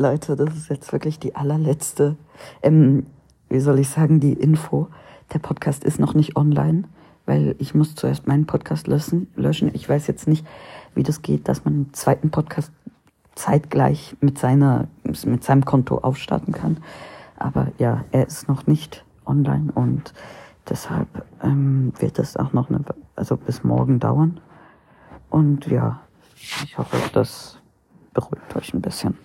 Leute, das ist jetzt wirklich die allerletzte, ähm, wie soll ich sagen, die Info. Der Podcast ist noch nicht online, weil ich muss zuerst meinen Podcast löschen. löschen. Ich weiß jetzt nicht, wie das geht, dass man einen zweiten Podcast zeitgleich mit seiner, mit seinem Konto aufstarten kann. Aber ja, er ist noch nicht online und deshalb ähm, wird das auch noch eine, also bis morgen dauern. Und ja, ich hoffe, das beruhigt euch ein bisschen.